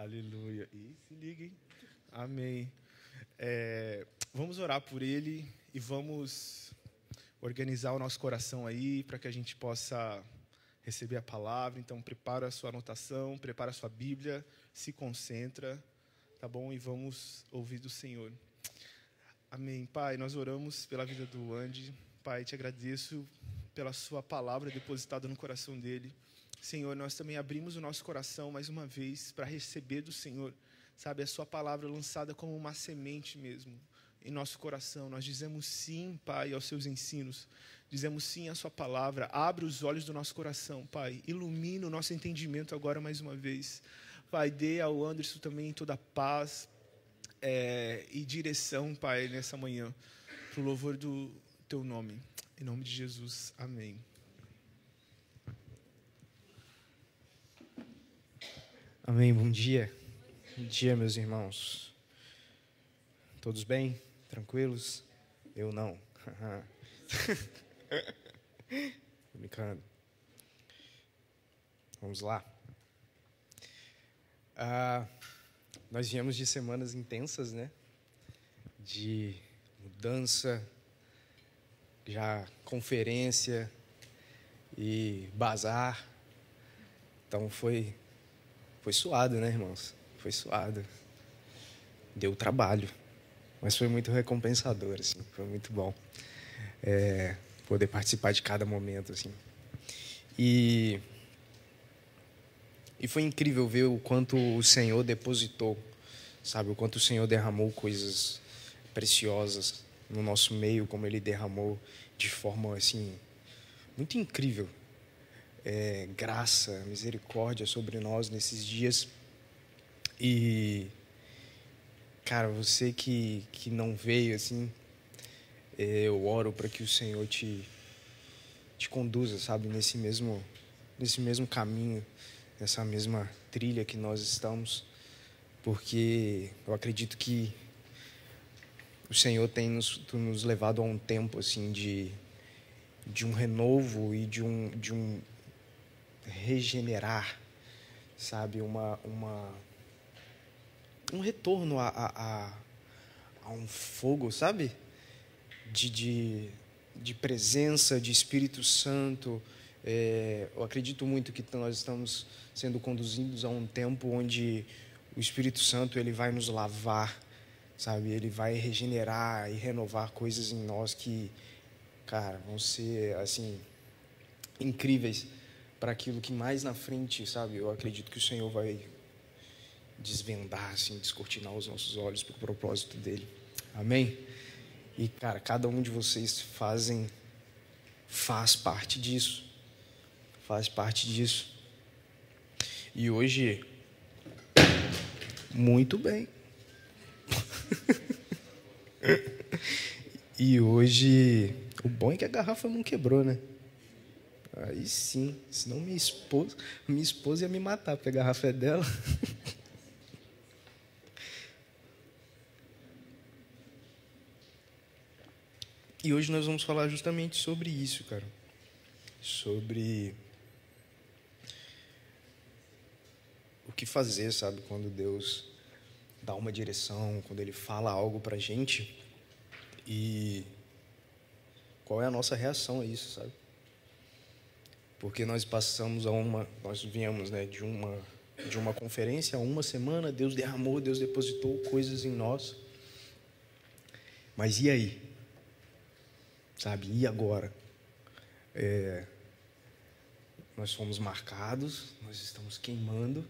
Aleluia. E se liguem. Amém. É, vamos orar por ele e vamos organizar o nosso coração aí para que a gente possa receber a palavra. Então, prepara a sua anotação, prepara a sua Bíblia, se concentra, tá bom? E vamos ouvir do Senhor. Amém. Pai, nós oramos pela vida do Andy. Pai, te agradeço pela sua palavra depositada no coração dele. Senhor, nós também abrimos o nosso coração mais uma vez para receber do Senhor, sabe, a Sua palavra lançada como uma semente mesmo em nosso coração. Nós dizemos sim, Pai, aos Seus ensinos, dizemos sim à Sua palavra. Abre os olhos do nosso coração, Pai, ilumina o nosso entendimento agora mais uma vez. Pai, dê ao Anderson também toda a paz é, e direção, Pai, nessa manhã, para o louvor do Teu nome. Em nome de Jesus, amém. Amém. Bom dia. Bom dia, meus irmãos. Todos bem? Tranquilos? Eu não. Brincando. Vamos lá. Ah, nós viemos de semanas intensas, né? De mudança, já conferência e bazar. Então foi foi suado, né, irmãos? Foi suado. Deu trabalho, mas foi muito recompensador, assim. Foi muito bom é, poder participar de cada momento, assim. E e foi incrível ver o quanto o Senhor depositou, sabe, o quanto o Senhor derramou coisas preciosas no nosso meio, como Ele derramou de forma assim muito incrível é, graça, misericórdia sobre nós nesses dias. E, cara, você que, que não veio assim, é, eu oro para que o Senhor te, te conduza, sabe, nesse mesmo, nesse mesmo caminho, nessa mesma trilha que nós estamos, porque eu acredito que o Senhor tem nos, nos levado a um tempo assim de, de um renovo e de um, de um regenerar, sabe? Uma, uma, um retorno a, a, a um fogo, sabe? De, de, de presença, de Espírito Santo. É, eu acredito muito que nós estamos sendo conduzidos a um tempo onde o Espírito Santo ele vai nos lavar, sabe? Ele vai regenerar e renovar coisas em nós que, cara, vão ser assim incríveis para aquilo que mais na frente, sabe, eu acredito que o Senhor vai desvendar, assim, descortinar os nossos olhos para o propósito dele. Amém? E, cara, cada um de vocês fazem, faz parte disso. Faz parte disso. E hoje, muito bem. e hoje, o bom é que a garrafa não quebrou, né? Aí sim, senão minha esposa, minha esposa ia me matar, porque a garrafa é dela. E hoje nós vamos falar justamente sobre isso, cara. Sobre o que fazer, sabe, quando Deus dá uma direção, quando Ele fala algo pra gente e qual é a nossa reação a isso, sabe? Porque nós passamos a uma, nós viemos, né, de uma de uma conferência, há uma semana, Deus derramou, Deus depositou coisas em nós. Mas e aí? Sabe, e agora? É, nós fomos marcados, nós estamos queimando,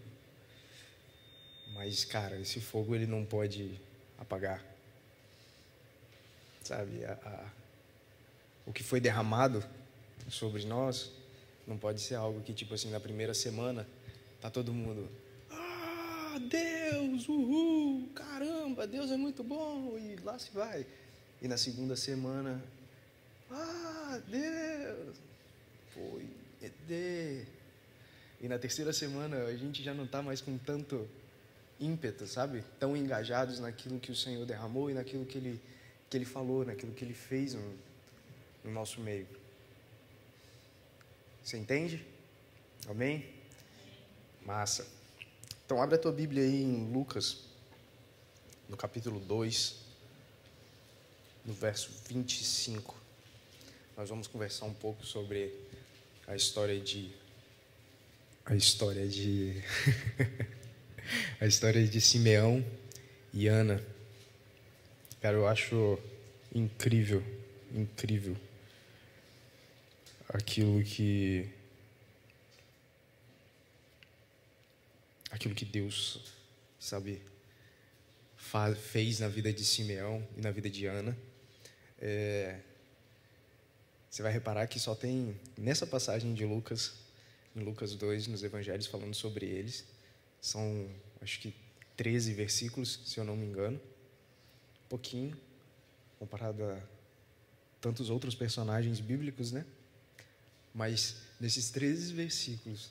mas, cara, esse fogo ele não pode apagar. Sabe, a, a, o que foi derramado sobre nós não pode ser algo que, tipo assim, na primeira semana, tá todo mundo. Ah, Deus, uhul, caramba, Deus é muito bom, e lá se vai. E na segunda semana, ah, Deus, foi, ED. E na terceira semana a gente já não está mais com tanto ímpeto, sabe? Tão engajados naquilo que o Senhor derramou e naquilo que Ele, que ele falou, naquilo que Ele fez no, no nosso meio. Você entende? Amém? Massa. Então, abre a tua Bíblia aí em Lucas, no capítulo 2, no verso 25. Nós vamos conversar um pouco sobre a história de. A história de. a história de Simeão e Ana. Cara, eu acho incrível, incrível aquilo que aquilo que Deus, sabe, faz, fez na vida de Simeão e na vida de Ana. É, você vai reparar que só tem nessa passagem de Lucas, em Lucas 2, nos evangelhos, falando sobre eles. São, acho que, 13 versículos, se eu não me engano. Pouquinho, comparado a tantos outros personagens bíblicos, né? Mas nesses 13 versículos,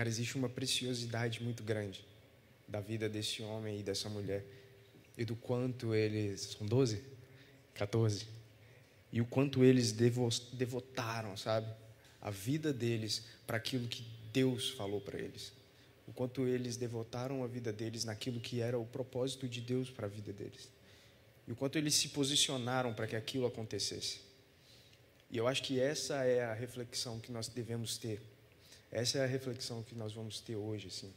Cara, existe uma preciosidade muito grande da vida desse homem e dessa mulher e do quanto eles. São 12? 14? E o quanto eles devotaram, sabe? A vida deles para aquilo que Deus falou para eles. O quanto eles devotaram a vida deles naquilo que era o propósito de Deus para a vida deles. E o quanto eles se posicionaram para que aquilo acontecesse. E eu acho que essa é a reflexão que nós devemos ter essa é a reflexão que nós vamos ter hoje, assim.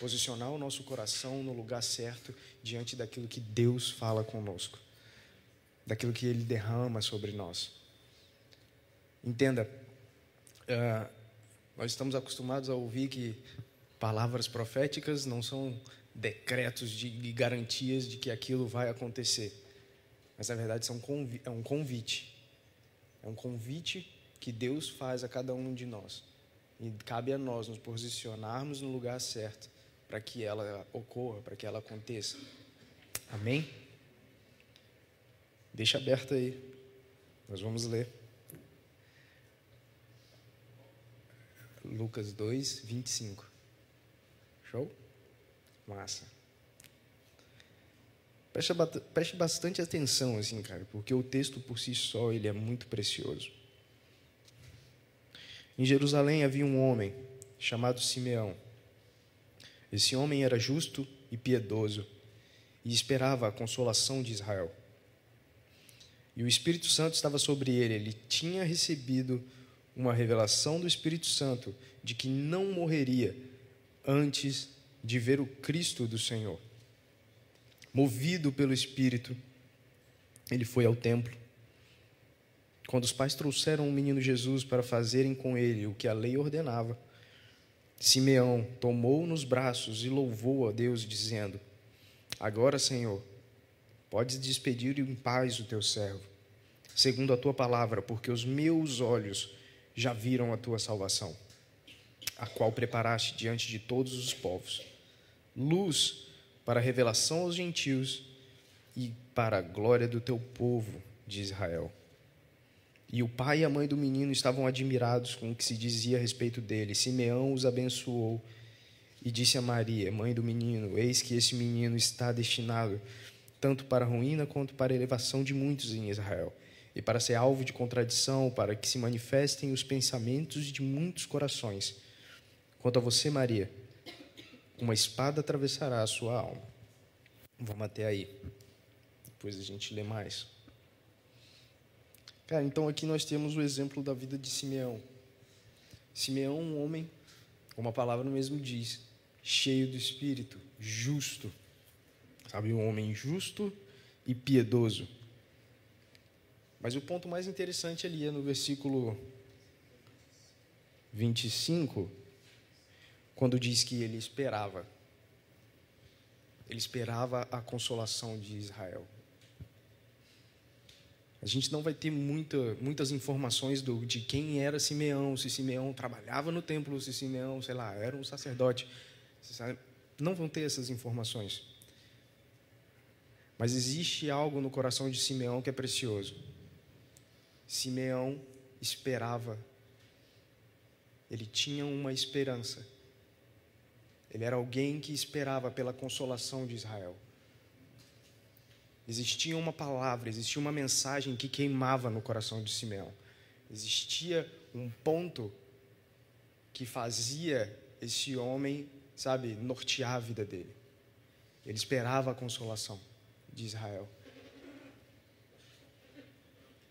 Posicionar o nosso coração no lugar certo diante daquilo que Deus fala conosco, daquilo que Ele derrama sobre nós. Entenda, uh, nós estamos acostumados a ouvir que palavras proféticas não são decretos de, de garantias de que aquilo vai acontecer, mas na verdade são é um convite. É um convite que Deus faz a cada um de nós e cabe a nós nos posicionarmos no lugar certo para que ela ocorra, para que ela aconteça. Amém? Deixa aberto aí. Nós vamos ler. Lucas 2, 25. Show? Massa. Preste, preste bastante atenção, assim, cara, porque o texto por si só ele é muito precioso. Em Jerusalém havia um homem chamado Simeão. Esse homem era justo e piedoso e esperava a consolação de Israel. E o Espírito Santo estava sobre ele. Ele tinha recebido uma revelação do Espírito Santo de que não morreria antes de ver o Cristo do Senhor. Movido pelo Espírito, ele foi ao templo. Quando os pais trouxeram o menino Jesus para fazerem com ele o que a lei ordenava, Simeão tomou-o nos braços e louvou a Deus, dizendo: Agora, Senhor, podes despedir em paz o teu servo, segundo a tua palavra, porque os meus olhos já viram a tua salvação, a qual preparaste diante de todos os povos, luz para a revelação aos gentios e para a glória do teu povo de Israel. E o pai e a mãe do menino estavam admirados com o que se dizia a respeito dele. Simeão os abençoou e disse a Maria, mãe do menino: Eis que esse menino está destinado tanto para a ruína quanto para a elevação de muitos em Israel, e para ser alvo de contradição, para que se manifestem os pensamentos de muitos corações. Quanto a você, Maria, uma espada atravessará a sua alma. Vamos até aí. Depois a gente lê mais. Cara, então aqui nós temos o exemplo da vida de Simeão. Simeão, um homem, como a palavra mesmo diz, cheio do espírito, justo. Sabe, um homem justo e piedoso. Mas o ponto mais interessante ali é no versículo 25, quando diz que ele esperava. Ele esperava a consolação de Israel. A gente não vai ter muita, muitas informações do, de quem era Simeão, se Simeão trabalhava no templo, se Simeão, sei lá, era um sacerdote. Não vão ter essas informações. Mas existe algo no coração de Simeão que é precioso. Simeão esperava, ele tinha uma esperança. Ele era alguém que esperava pela consolação de Israel. Existia uma palavra, existia uma mensagem que queimava no coração de Simeão. Existia um ponto que fazia esse homem sabe, nortear a vida dele. Ele esperava a consolação de Israel.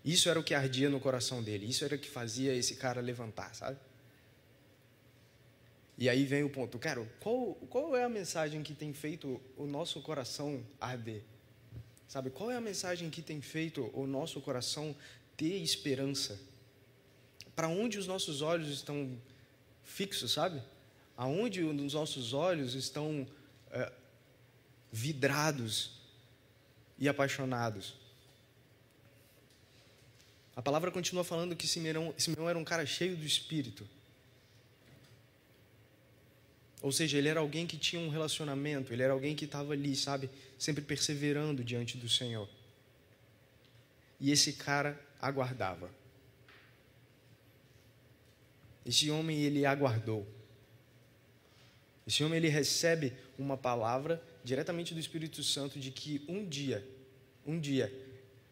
Isso era o que ardia no coração dele, isso era o que fazia esse cara levantar, sabe? E aí vem o ponto, cara, qual, qual é a mensagem que tem feito o nosso coração arder? Sabe, qual é a mensagem que tem feito o nosso coração ter esperança? Para onde os nossos olhos estão fixos, sabe? Aonde os nossos olhos estão é, vidrados e apaixonados? A palavra continua falando que Simeão, era um cara cheio do Espírito. Ou seja, ele era alguém que tinha um relacionamento, ele era alguém que estava ali, sabe, sempre perseverando diante do Senhor. E esse cara aguardava. Esse homem, ele aguardou. Esse homem, ele recebe uma palavra diretamente do Espírito Santo de que um dia, um dia,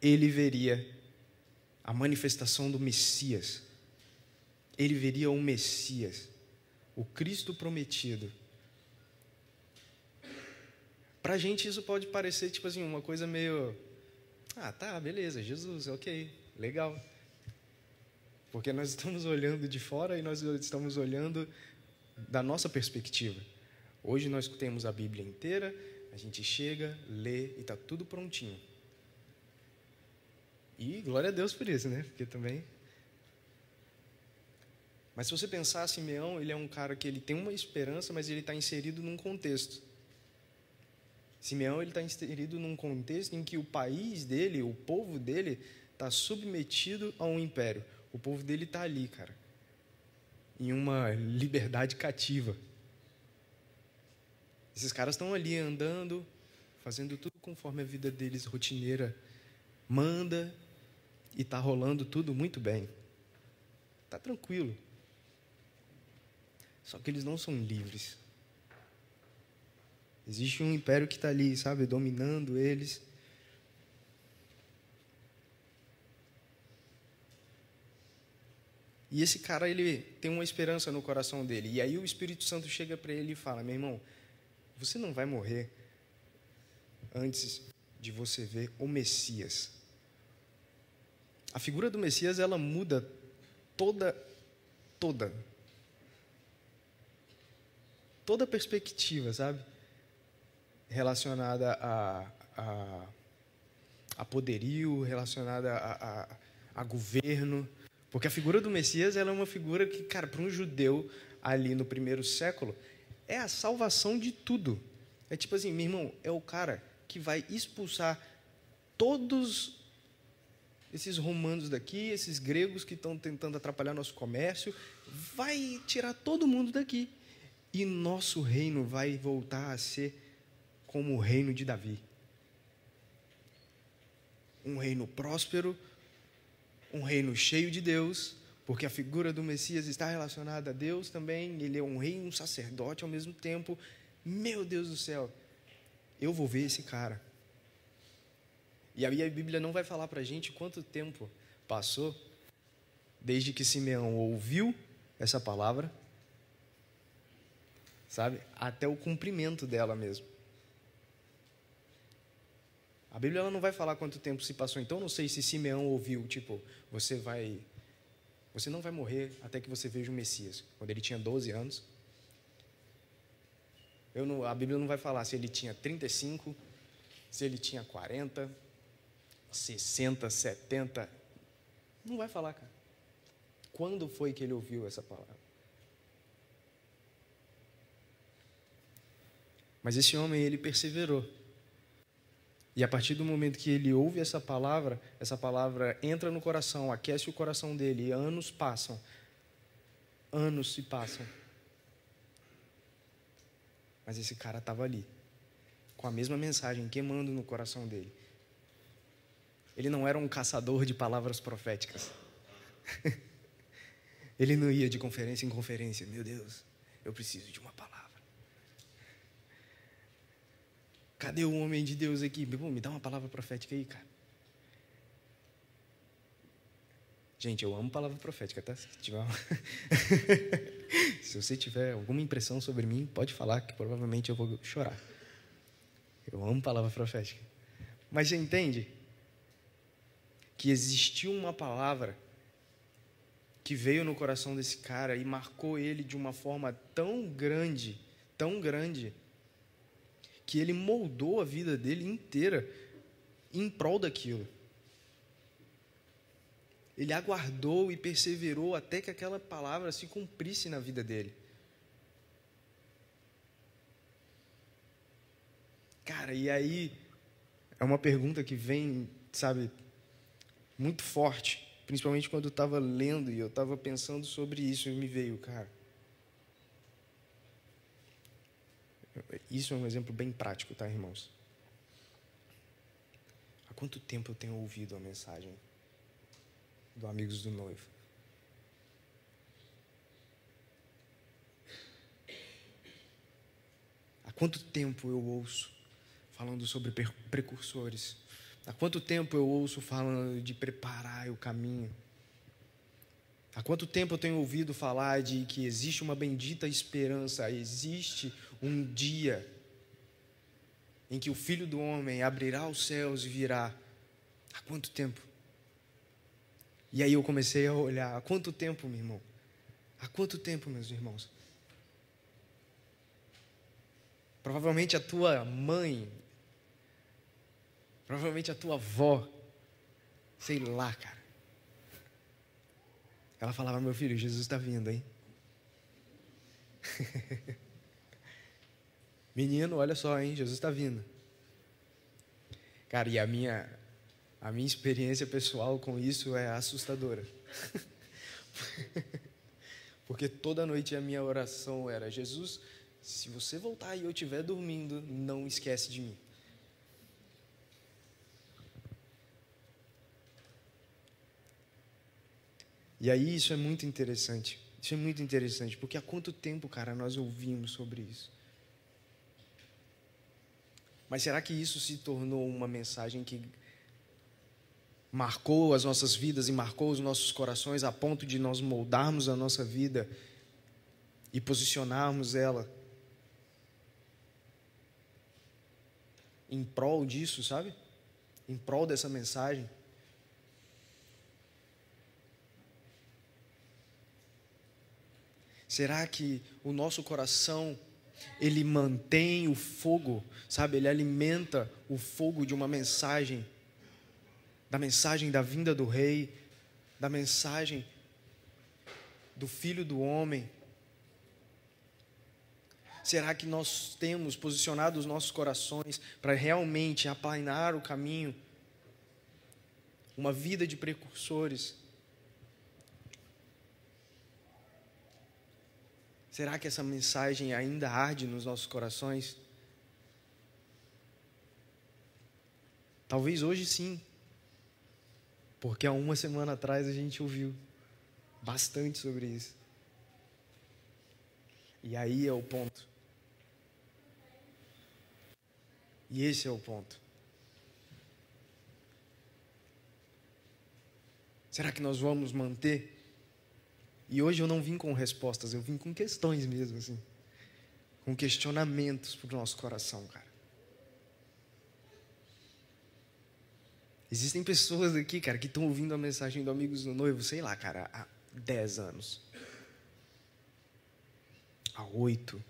ele veria a manifestação do Messias. Ele veria o Messias, o Cristo prometido. Para a gente isso pode parecer tipo assim uma coisa meio, ah, tá, beleza, Jesus, ok, legal. Porque nós estamos olhando de fora e nós estamos olhando da nossa perspectiva. Hoje nós temos a Bíblia inteira, a gente chega, lê e está tudo prontinho. E glória a Deus por isso, né? Porque também. Mas se você pensar, Simeão, ele é um cara que ele tem uma esperança, mas ele está inserido num contexto. Simeão ele está inserido num contexto em que o país dele, o povo dele, está submetido a um império. O povo dele está ali, cara, em uma liberdade cativa. Esses caras estão ali andando, fazendo tudo conforme a vida deles rotineira manda, e está rolando tudo muito bem. Está tranquilo. Só que eles não são livres. Existe um império que está ali, sabe, dominando eles. E esse cara, ele tem uma esperança no coração dele. E aí o Espírito Santo chega para ele e fala: Meu irmão, você não vai morrer antes de você ver o Messias. A figura do Messias ela muda toda toda toda a perspectiva, sabe? Relacionada a, a, a poderio, relacionada a, a, a, governo. Porque a figura do Messias ela é uma figura que, cara, para um judeu ali no primeiro século, é a salvação de tudo. É tipo assim, meu irmão, é o cara que vai expulsar todos esses romanos daqui, esses gregos que estão tentando atrapalhar nosso comércio, vai tirar todo mundo daqui. E nosso reino vai voltar a ser como o reino de Davi. Um reino próspero, um reino cheio de Deus, porque a figura do Messias está relacionada a Deus também, ele é um rei e um sacerdote ao mesmo tempo. Meu Deus do céu, eu vou ver esse cara. E aí a Bíblia não vai falar para a gente quanto tempo passou desde que Simeão ouviu essa palavra, sabe, até o cumprimento dela mesmo. A Bíblia ela não vai falar quanto tempo se passou, então não sei se Simeão ouviu, tipo, você vai você não vai morrer até que você veja o Messias, quando ele tinha 12 anos. Não, a Bíblia não vai falar se ele tinha 35, se ele tinha 40, 60, 70. Não vai falar, cara. Quando foi que ele ouviu essa palavra? Mas esse homem, ele perseverou. E a partir do momento que ele ouve essa palavra, essa palavra entra no coração, aquece o coração dele, e anos passam. Anos se passam. Mas esse cara estava ali, com a mesma mensagem queimando no coração dele. Ele não era um caçador de palavras proféticas. Ele não ia de conferência em conferência. Meu Deus, eu preciso de uma palavra. Cadê o homem de Deus aqui? Me dá uma palavra profética aí, cara. Gente, eu amo palavra profética, tá? Se tiver uma... Se você tiver alguma impressão sobre mim, pode falar, que provavelmente eu vou chorar. Eu amo palavra profética. Mas você entende? Que existiu uma palavra que veio no coração desse cara e marcou ele de uma forma tão grande, tão grande, que ele moldou a vida dele inteira em prol daquilo. Ele aguardou e perseverou até que aquela palavra se cumprisse na vida dele. Cara, e aí é uma pergunta que vem, sabe, muito forte, principalmente quando eu estava lendo e eu estava pensando sobre isso e me veio, cara. Isso é um exemplo bem prático, tá, irmãos? Há quanto tempo eu tenho ouvido a mensagem do Amigos do Noivo? Há quanto tempo eu ouço falando sobre precursores? Há quanto tempo eu ouço falando de preparar o caminho? Há quanto tempo eu tenho ouvido falar de que existe uma bendita esperança, existe um dia em que o Filho do Homem abrirá os céus e virá? Há quanto tempo? E aí eu comecei a olhar, há quanto tempo, meu irmão? Há quanto tempo, meus irmãos? Provavelmente a tua mãe, provavelmente a tua avó, sei lá, cara ela falava: Meu filho, Jesus está vindo, hein? Menino, olha só, hein? Jesus está vindo. Cara, e a minha, a minha experiência pessoal com isso é assustadora. Porque toda noite a minha oração era: Jesus, se você voltar e eu estiver dormindo, não esquece de mim. E aí isso é muito interessante. Isso é muito interessante, porque há quanto tempo, cara, nós ouvimos sobre isso? Mas será que isso se tornou uma mensagem que marcou as nossas vidas e marcou os nossos corações a ponto de nós moldarmos a nossa vida e posicionarmos ela em prol disso, sabe? Em prol dessa mensagem? Será que o nosso coração ele mantém o fogo, sabe? Ele alimenta o fogo de uma mensagem, da mensagem da vinda do rei, da mensagem do filho do homem. Será que nós temos posicionado os nossos corações para realmente aplainar o caminho? Uma vida de precursores Será que essa mensagem ainda arde nos nossos corações? Talvez hoje sim, porque há uma semana atrás a gente ouviu bastante sobre isso. E aí é o ponto. E esse é o ponto. Será que nós vamos manter e hoje eu não vim com respostas, eu vim com questões mesmo, assim. Com questionamentos para o nosso coração, cara. Existem pessoas aqui, cara, que estão ouvindo a mensagem do Amigos do Noivo, sei lá, cara, há 10 anos. Há 8.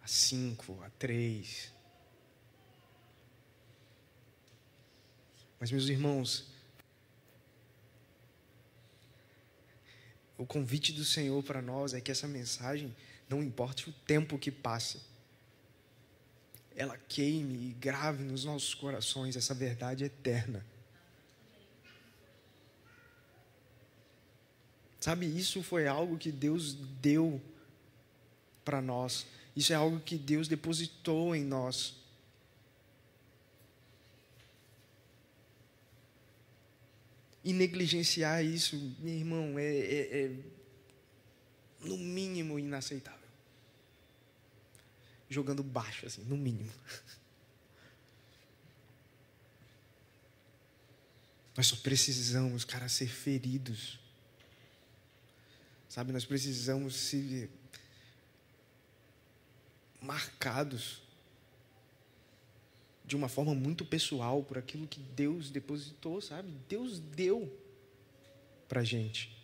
Há 5, há 3. Mas, meus irmãos, O convite do Senhor para nós é que essa mensagem, não importe o tempo que passe, ela queime e grave nos nossos corações essa verdade eterna. Sabe, isso foi algo que Deus deu para nós. Isso é algo que Deus depositou em nós. E negligenciar isso, meu irmão, é, é, é no mínimo inaceitável. Jogando baixo, assim, no mínimo. Nós só precisamos, cara, ser feridos Sabe, nós precisamos ser marcados de uma forma muito pessoal por aquilo que Deus depositou, sabe? Deus deu para gente.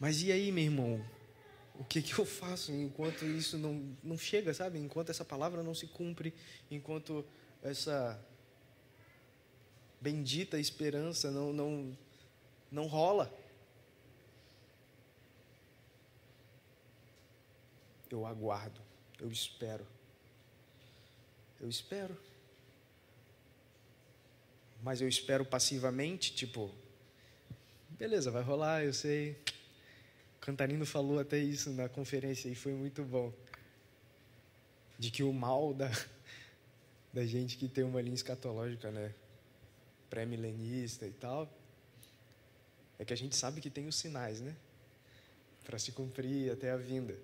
Mas e aí, meu irmão? O que, que eu faço enquanto isso não, não chega, sabe? Enquanto essa palavra não se cumpre, enquanto essa bendita esperança não, não, não rola. Eu aguardo, eu espero. Eu espero. Mas eu espero passivamente, tipo, beleza, vai rolar, eu sei. Cantarino falou até isso na conferência e foi muito bom. De que o mal da, da gente que tem uma linha escatológica, né? Pré-milenista e tal, é que a gente sabe que tem os sinais, né? Para se cumprir até a vinda.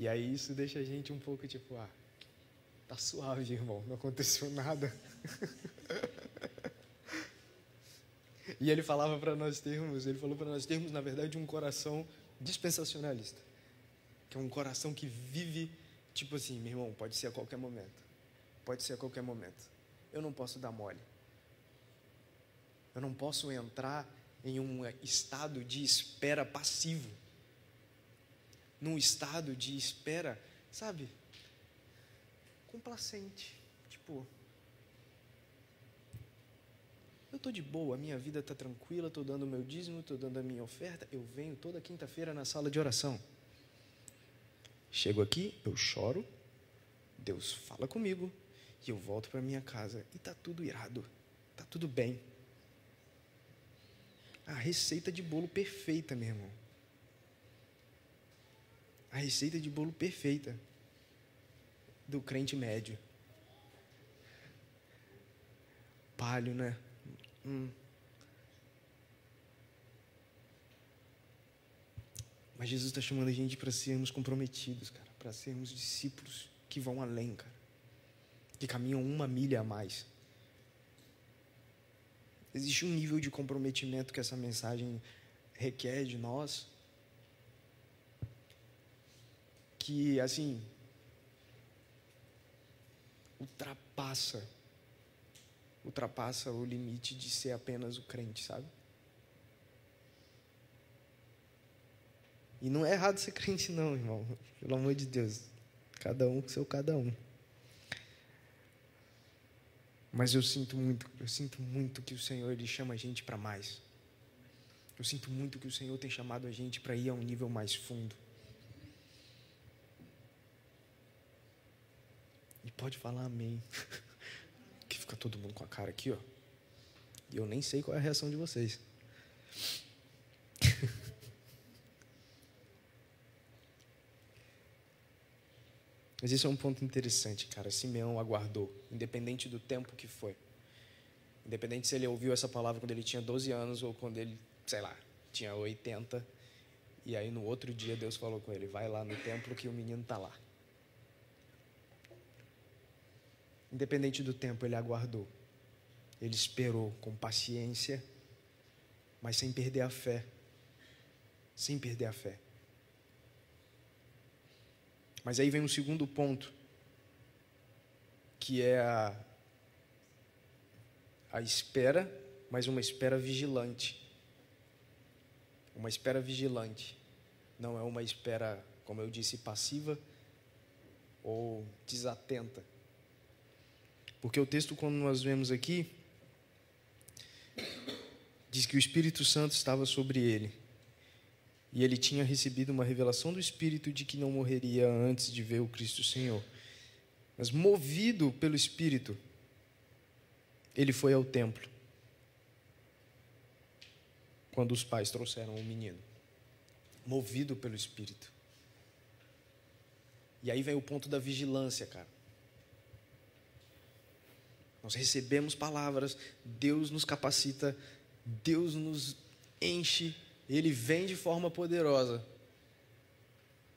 E aí isso deixa a gente um pouco tipo, ah, tá suave, irmão, não aconteceu nada. E ele falava para nós termos, ele falou para nós termos, na verdade, um coração dispensacionalista. Que é um coração que vive, tipo assim, meu irmão, pode ser a qualquer momento. Pode ser a qualquer momento. Eu não posso dar mole. Eu não posso entrar em um estado de espera passivo. Num estado de espera, sabe? Complacente. Tipo, eu estou de boa, a minha vida está tranquila, estou dando o meu dízimo, estou dando a minha oferta. Eu venho toda quinta-feira na sala de oração. Chego aqui, eu choro, Deus fala comigo e eu volto para minha casa e está tudo irado, está tudo bem. A receita de bolo perfeita, meu irmão. A receita de bolo perfeita do crente médio. Palho, né? Hum. Mas Jesus está chamando a gente para sermos comprometidos, cara, para sermos discípulos que vão além, cara, que caminham uma milha a mais. Existe um nível de comprometimento que essa mensagem requer de nós, que, assim, ultrapassa ultrapassa o limite de ser apenas o crente, sabe? E não é errado ser crente, não, irmão. Pelo amor de Deus. Cada um com seu cada um. Mas eu sinto muito, eu sinto muito que o Senhor ele chama a gente para mais. Eu sinto muito que o Senhor tem chamado a gente para ir a um nível mais fundo. E pode falar amém. Fica todo mundo com a cara aqui, ó. E eu nem sei qual é a reação de vocês. Mas isso é um ponto interessante, cara. Simeão aguardou, independente do tempo que foi. Independente se ele ouviu essa palavra quando ele tinha 12 anos ou quando ele, sei lá, tinha 80. E aí no outro dia Deus falou com ele: vai lá no templo que o menino está lá. Independente do tempo, ele aguardou. Ele esperou com paciência, mas sem perder a fé. Sem perder a fé. Mas aí vem um segundo ponto, que é a, a espera, mas uma espera vigilante. Uma espera vigilante. Não é uma espera, como eu disse, passiva ou desatenta. Porque o texto, quando nós vemos aqui, diz que o Espírito Santo estava sobre ele. E ele tinha recebido uma revelação do Espírito de que não morreria antes de ver o Cristo Senhor. Mas movido pelo Espírito, ele foi ao templo. Quando os pais trouxeram o menino. Movido pelo Espírito. E aí vem o ponto da vigilância, cara. Nós recebemos palavras, Deus nos capacita, Deus nos enche, Ele vem de forma poderosa.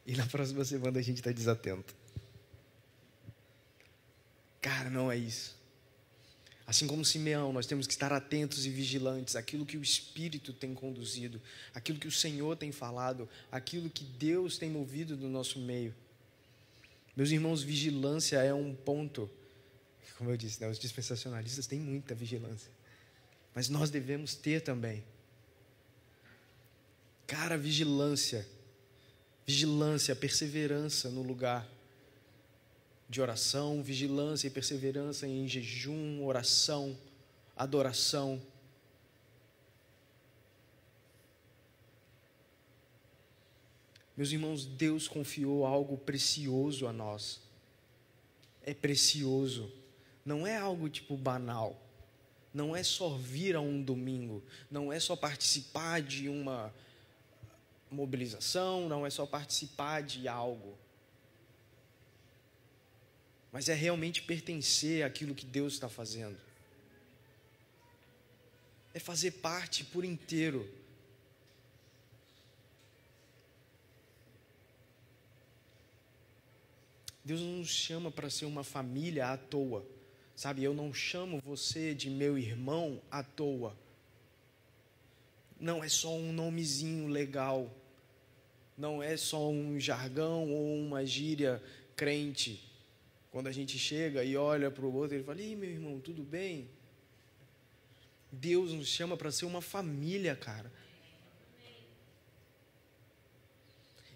E na próxima semana a gente está desatento. Cara, não é isso. Assim como Simeão, nós temos que estar atentos e vigilantes àquilo que o Espírito tem conduzido, aquilo que o Senhor tem falado, aquilo que Deus tem movido no nosso meio. Meus irmãos, vigilância é um ponto. Como eu disse, né, os dispensacionalistas têm muita vigilância. Mas nós devemos ter também. Cara, vigilância. Vigilância, perseverança no lugar de oração, vigilância e perseverança em jejum, oração, adoração. Meus irmãos, Deus confiou algo precioso a nós. É precioso. Não é algo tipo banal. Não é só vir a um domingo. Não é só participar de uma mobilização. Não é só participar de algo. Mas é realmente pertencer àquilo que Deus está fazendo. É fazer parte por inteiro Deus não nos chama para ser uma família à toa. Sabe, eu não chamo você de meu irmão à toa. Não é só um nomezinho legal. Não é só um jargão ou uma gíria crente. Quando a gente chega e olha para o outro, ele fala: Ih, meu irmão, tudo bem? Deus nos chama para ser uma família, cara.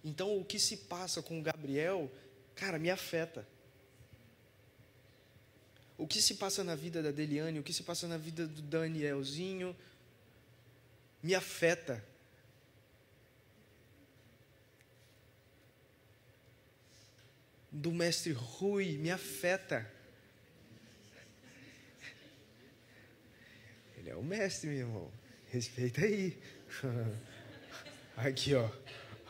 Então, o que se passa com Gabriel cara, me afeta. O que se passa na vida da Deliane, o que se passa na vida do Danielzinho, me afeta. Do mestre Rui, me afeta. Ele é o mestre, meu irmão. Respeita aí. Aqui, ó.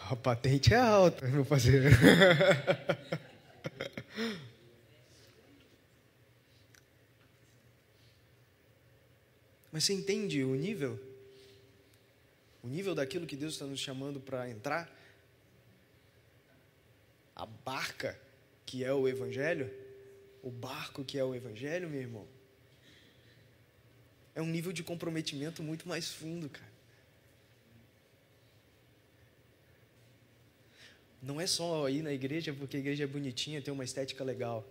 A patente é alta, meu parceiro. Mas você entende o nível? O nível daquilo que Deus está nos chamando para entrar? A barca que é o Evangelho? O barco que é o Evangelho, meu irmão? É um nível de comprometimento muito mais fundo, cara. Não é só ir na igreja porque a igreja é bonitinha, tem uma estética legal.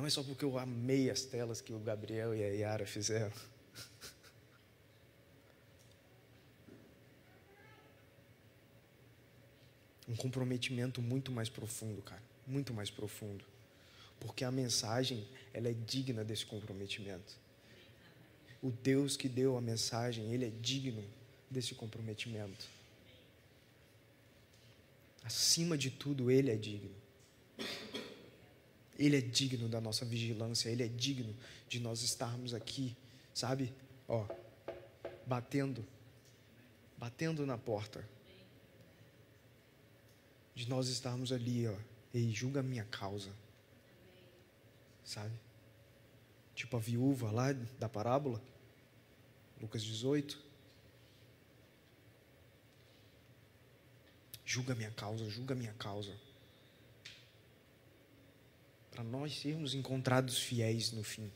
Não é só porque eu amei as telas que o Gabriel e a Yara fizeram. Um comprometimento muito mais profundo, cara. Muito mais profundo. Porque a mensagem, ela é digna desse comprometimento. O Deus que deu a mensagem, ele é digno desse comprometimento. Acima de tudo, Ele é digno. Ele é digno da nossa vigilância, Ele é digno de nós estarmos aqui, sabe? Ó, batendo, batendo na porta. De nós estarmos ali, ó, e julga a minha causa, sabe? Tipo a viúva lá da parábola, Lucas 18. Julga minha causa, julga minha causa. Para nós sermos encontrados fiéis no fim.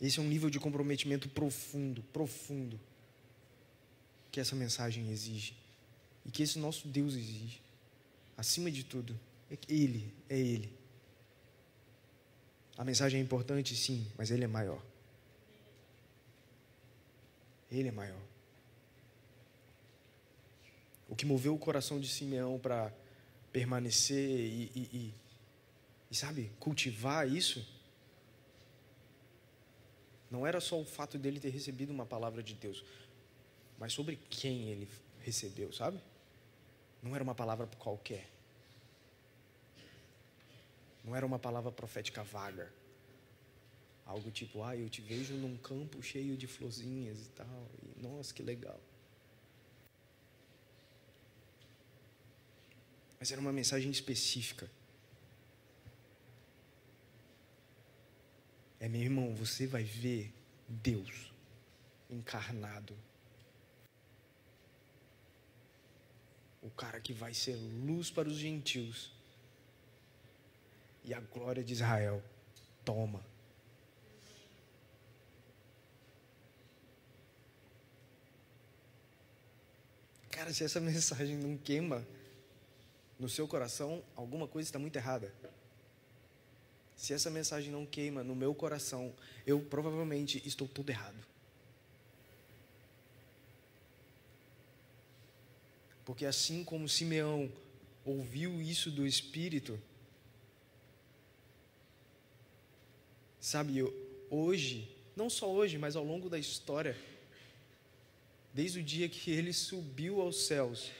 Esse é um nível de comprometimento profundo, profundo, que essa mensagem exige. E que esse nosso Deus exige. Acima de tudo, é Ele, é Ele. A mensagem é importante, sim, mas Ele é maior. Ele é maior. O que moveu o coração de Simeão para permanecer e, e, e, e, sabe, cultivar isso, não era só o fato dele ter recebido uma palavra de Deus, mas sobre quem ele recebeu, sabe? Não era uma palavra qualquer. Não era uma palavra profética vaga. Algo tipo, ah, eu te vejo num campo cheio de florzinhas e tal. E, nossa, que legal. Mas era uma mensagem específica. É, meu irmão, você vai ver Deus encarnado. O cara que vai ser luz para os gentios e a glória de Israel. Toma. Cara, se essa mensagem não queima no seu coração, alguma coisa está muito errada. Se essa mensagem não queima no meu coração, eu provavelmente estou todo errado. Porque assim como Simeão ouviu isso do Espírito, sabe, hoje, não só hoje, mas ao longo da história, desde o dia que ele subiu aos céus,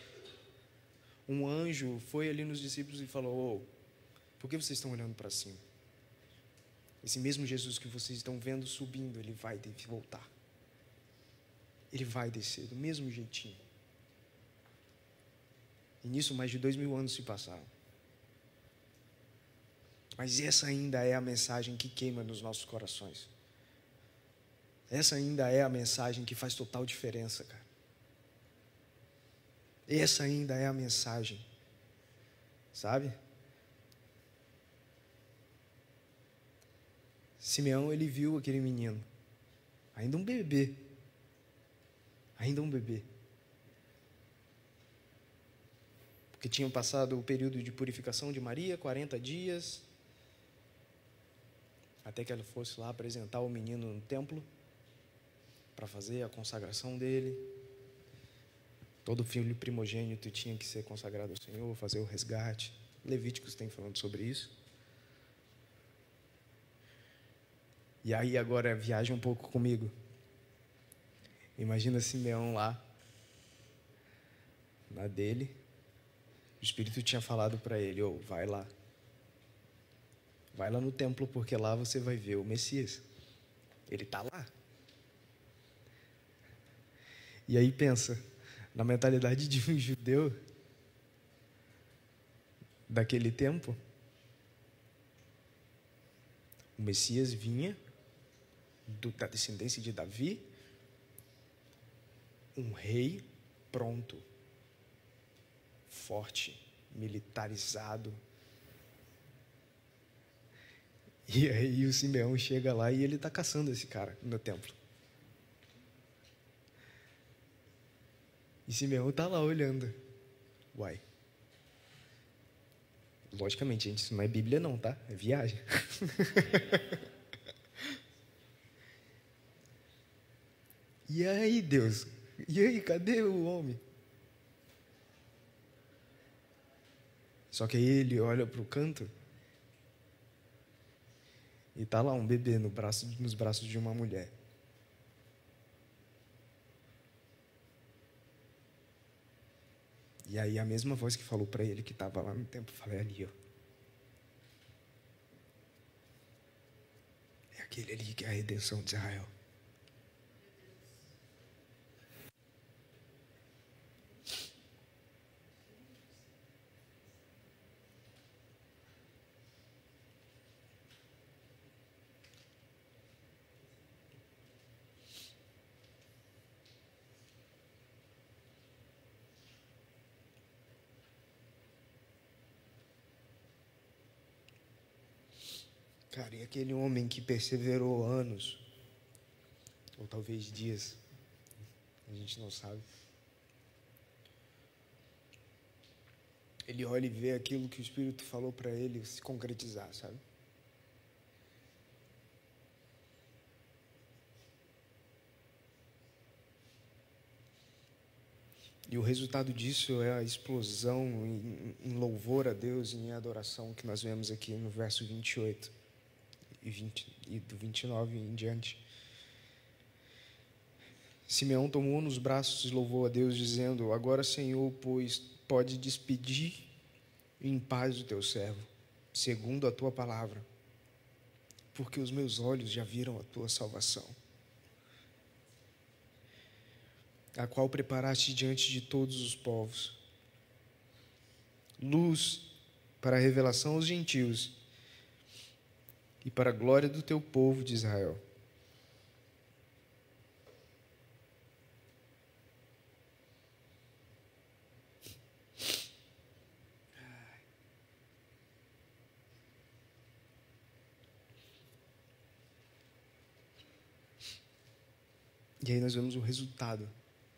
um anjo foi ali nos discípulos e falou: oh, por que vocês estão olhando para cima? Esse mesmo Jesus que vocês estão vendo subindo, ele vai voltar. Ele vai descer do mesmo jeitinho. E nisso mais de dois mil anos se passaram. Mas essa ainda é a mensagem que queima nos nossos corações. Essa ainda é a mensagem que faz total diferença, cara. Essa ainda é a mensagem. Sabe? Simeão, ele viu aquele menino, ainda um bebê. Ainda um bebê. Porque tinham passado o período de purificação de Maria, 40 dias, até que ela fosse lá apresentar o menino no templo para fazer a consagração dele. Todo filho primogênito tinha que ser consagrado ao Senhor, fazer o resgate. Levíticos tem falando sobre isso. E aí agora viaja um pouco comigo. Imagina Simeão lá, na dele. O Espírito tinha falado para ele: oh, vai lá. Vai lá no templo, porque lá você vai ver o Messias. Ele está lá. E aí pensa, na mentalidade de um judeu daquele tempo, o Messias vinha do, da descendência de Davi, um rei pronto, forte, militarizado. E aí o Simeão chega lá e ele está caçando esse cara no templo. E Simeão está lá olhando. Uai. Logicamente, gente, isso não é Bíblia não, tá? É viagem. e aí, Deus? E aí, cadê o homem? Só que aí ele olha para o canto e tá lá um bebê no braço, nos braços de uma mulher. E aí a mesma voz que falou para ele que estava lá no templo, falei ali, ó. É aquele ali que é a redenção de Israel. Cara, e aquele homem que perseverou anos, ou talvez dias, a gente não sabe. Ele olha e vê aquilo que o Espírito falou para ele se concretizar, sabe? E o resultado disso é a explosão em, louvor a Deus e em adoração que nós vemos aqui no verso 28 e, 20, e do 29 em diante. Simeão tomou nos braços e louvou a Deus, dizendo: Agora, Senhor, pois pode despedir em paz o teu servo, segundo a tua palavra, porque os meus olhos já viram a tua salvação, a qual preparaste diante de todos os povos, luz para a revelação aos gentios e para a glória do teu povo de Israel. E aí nós vemos o resultado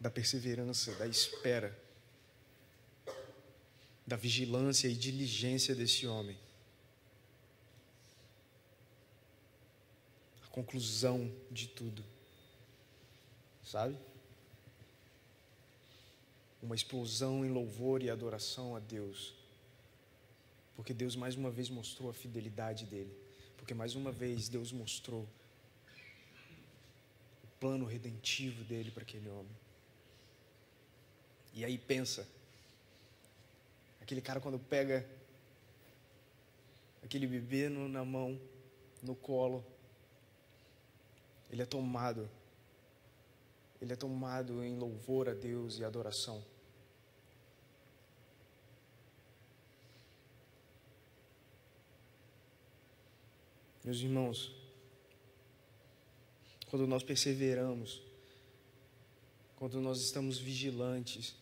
da perseverança, da espera, da vigilância e diligência desse homem. Conclusão de tudo. Sabe? Uma explosão em louvor e adoração a Deus. Porque Deus mais uma vez mostrou a fidelidade dele. Porque mais uma vez Deus mostrou o plano redentivo dele para aquele homem. E aí pensa, aquele cara quando pega aquele bebê no, na mão, no colo, ele é tomado, ele é tomado em louvor a Deus e adoração. Meus irmãos, quando nós perseveramos, quando nós estamos vigilantes,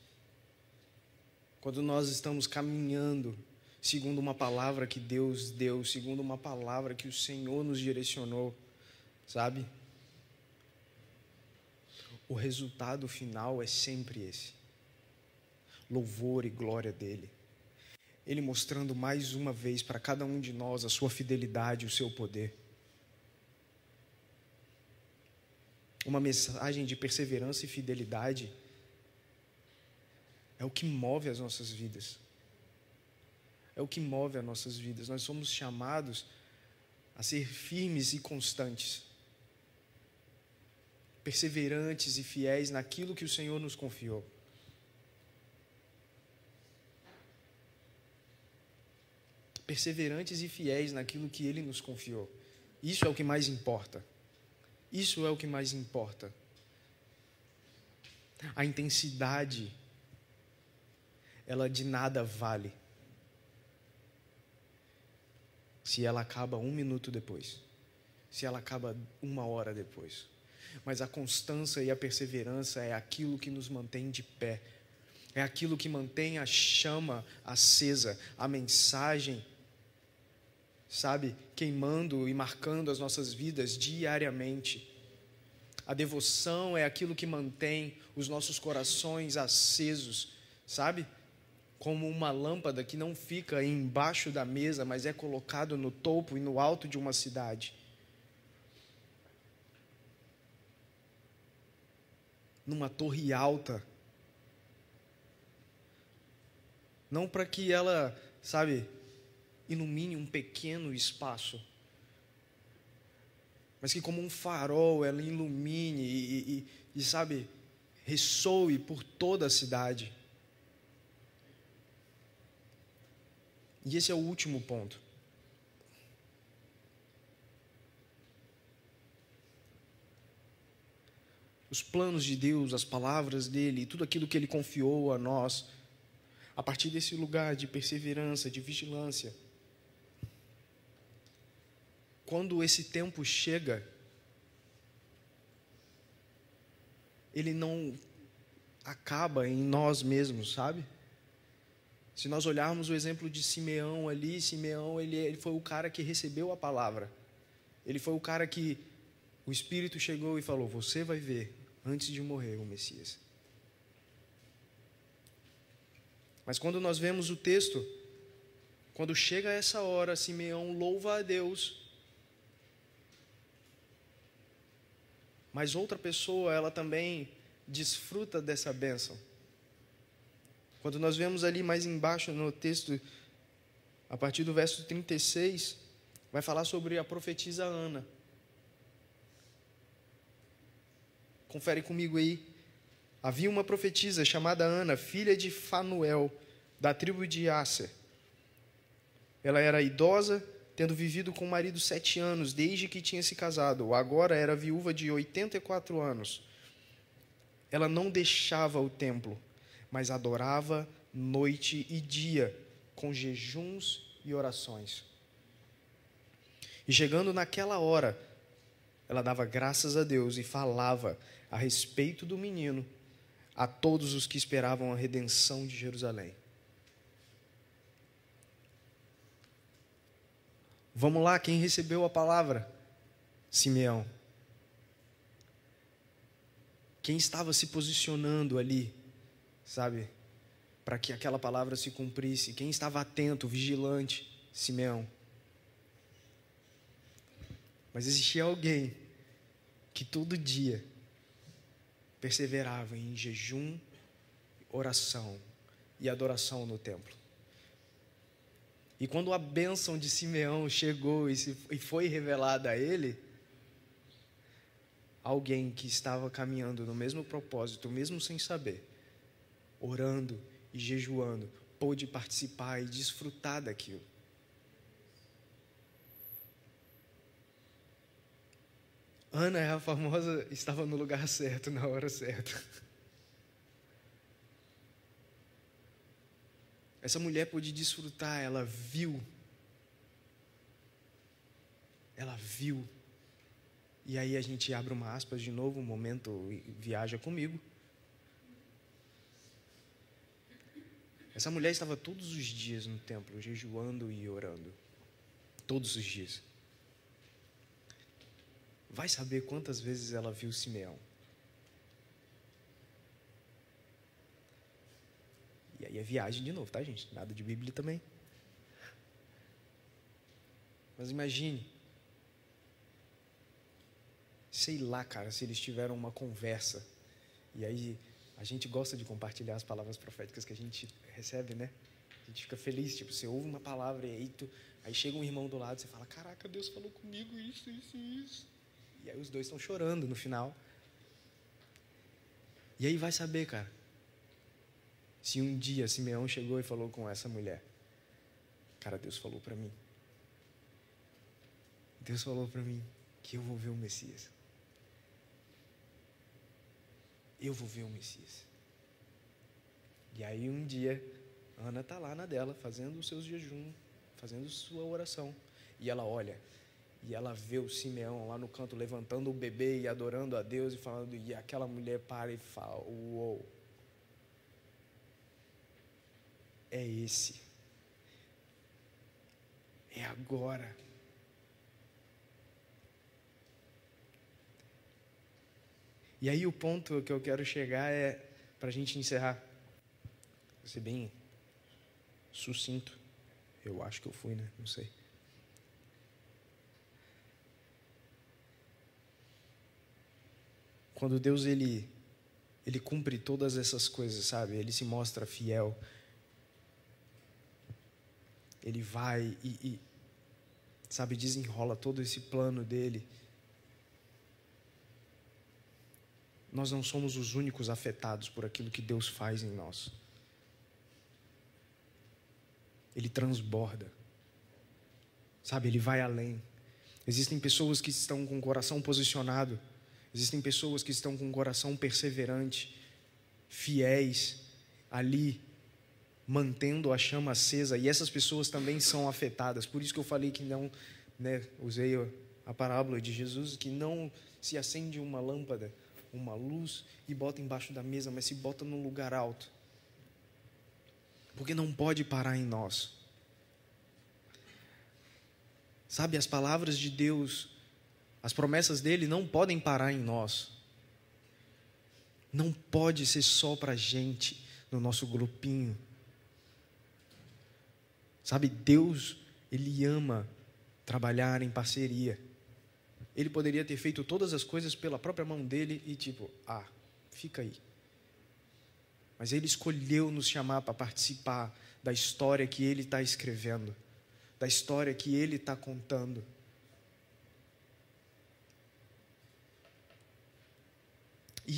quando nós estamos caminhando segundo uma palavra que Deus deu, segundo uma palavra que o Senhor nos direcionou, sabe? O resultado final é sempre esse: louvor e glória dele. Ele mostrando mais uma vez para cada um de nós a sua fidelidade, o seu poder. Uma mensagem de perseverança e fidelidade é o que move as nossas vidas. É o que move as nossas vidas. Nós somos chamados a ser firmes e constantes, perseverantes e fiéis naquilo que o Senhor nos confiou. Perseverantes e fiéis naquilo que Ele nos confiou. Isso é o que mais importa. Isso é o que mais importa. A intensidade ela de nada vale se ela acaba um minuto depois, se ela acaba uma hora depois. Mas a constância e a perseverança é aquilo que nos mantém de pé, é aquilo que mantém a chama acesa, a mensagem, sabe, queimando e marcando as nossas vidas diariamente. A devoção é aquilo que mantém os nossos corações acesos, sabe? como uma lâmpada que não fica embaixo da mesa, mas é colocado no topo e no alto de uma cidade. Numa torre alta. Não para que ela, sabe, ilumine um pequeno espaço, mas que, como um farol, ela ilumine e, e, e sabe, ressoe por toda a cidade. E esse é o último ponto. Os planos de Deus, as palavras dele, tudo aquilo que ele confiou a nós, a partir desse lugar de perseverança, de vigilância. Quando esse tempo chega, ele não acaba em nós mesmos, sabe? Se nós olharmos o exemplo de Simeão ali, Simeão ele, ele foi o cara que recebeu a palavra. Ele foi o cara que o Espírito chegou e falou: Você vai ver antes de morrer o Messias. Mas quando nós vemos o texto, quando chega essa hora, Simeão louva a Deus. Mas outra pessoa, ela também desfruta dessa bênção. Quando nós vemos ali mais embaixo no texto, a partir do verso 36, vai falar sobre a profetisa Ana. Confere comigo aí. Havia uma profetisa chamada Ana, filha de Fanuel, da tribo de Asser. Ela era idosa, tendo vivido com o marido sete anos, desde que tinha se casado. Agora era viúva de 84 anos. Ela não deixava o templo mas adorava noite e dia, com jejuns e orações. E chegando naquela hora, ela dava graças a Deus e falava a respeito do menino a todos os que esperavam a redenção de Jerusalém. Vamos lá, quem recebeu a palavra? Simeão. Quem estava se posicionando ali, sabe? Para que aquela palavra se cumprisse. Quem estava atento, vigilante? Simeão. Mas existia alguém que todo dia perseverava em jejum, oração e adoração no templo. E quando a bênção de Simeão chegou e, foi revelada a ele, alguém que estava caminhando no mesmo propósito, mesmo sem saber, orando e jejuando, pôde participar e desfrutar daquilo. Ana é a famosa, estava no lugar certo, na hora certa. Essa mulher pôde desfrutar, ela viu. Ela viu. E aí a gente abre uma aspas de novo, um momento viaja comigo. Essa mulher estava todos os dias no templo, jejuando e orando. Todos os dias. Vai saber quantas vezes ela viu Simeão. E aí é viagem de novo, tá, gente? Nada de Bíblia também. Mas imagine. Sei lá, cara, se eles tiveram uma conversa. E aí a gente gosta de compartilhar as palavras proféticas que a gente recebe, né? A gente fica feliz, tipo, você ouve uma palavra e aí, tu, aí chega um irmão do lado e você fala: Caraca, Deus falou comigo isso, isso, isso. E aí os dois estão chorando no final. E aí vai saber, cara. Se um dia Simeão chegou e falou com essa mulher: Cara, Deus falou para mim. Deus falou para mim que eu vou ver o Messias. Eu vou ver o Messias. E aí um dia, Ana está lá na dela, fazendo os seus jejum, fazendo sua oração. E ela olha, e ela vê o Simeão lá no canto levantando o bebê e adorando a Deus e falando, e aquela mulher para e fala: Uou! É esse. É agora. E aí o ponto que eu quero chegar é, para a gente encerrar, Vou ser bem sucinto. Eu acho que eu fui, né? Não sei. Quando Deus ele ele cumpre todas essas coisas, sabe? Ele se mostra fiel. Ele vai e, e sabe, desenrola todo esse plano dele. Nós não somos os únicos afetados por aquilo que Deus faz em nós. Ele transborda. Sabe, ele vai além. Existem pessoas que estão com o coração posicionado Existem pessoas que estão com o coração perseverante, fiéis, ali, mantendo a chama acesa, e essas pessoas também são afetadas. Por isso que eu falei que não, né, usei a parábola de Jesus, que não se acende uma lâmpada, uma luz e bota embaixo da mesa, mas se bota num lugar alto. Porque não pode parar em nós. Sabe, as palavras de Deus as promessas dele não podem parar em nós. Não pode ser só para a gente, no nosso grupinho. Sabe, Deus, Ele ama trabalhar em parceria. Ele poderia ter feito todas as coisas pela própria mão dele e, tipo, ah, fica aí. Mas Ele escolheu nos chamar para participar da história que Ele está escrevendo, da história que Ele está contando.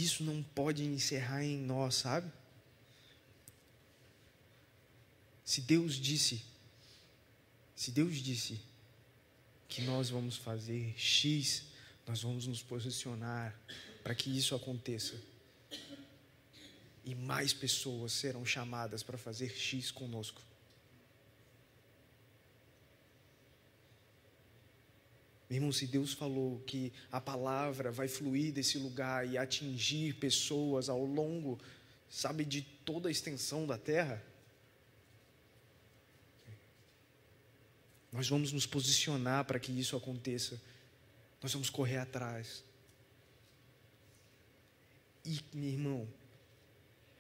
Isso não pode encerrar em nós, sabe? Se Deus disse, se Deus disse que nós vamos fazer X, nós vamos nos posicionar para que isso aconteça. E mais pessoas serão chamadas para fazer X conosco. Meu irmão, se Deus falou que a palavra vai fluir desse lugar e atingir pessoas ao longo, sabe, de toda a extensão da terra, nós vamos nos posicionar para que isso aconteça. Nós vamos correr atrás. E, meu irmão,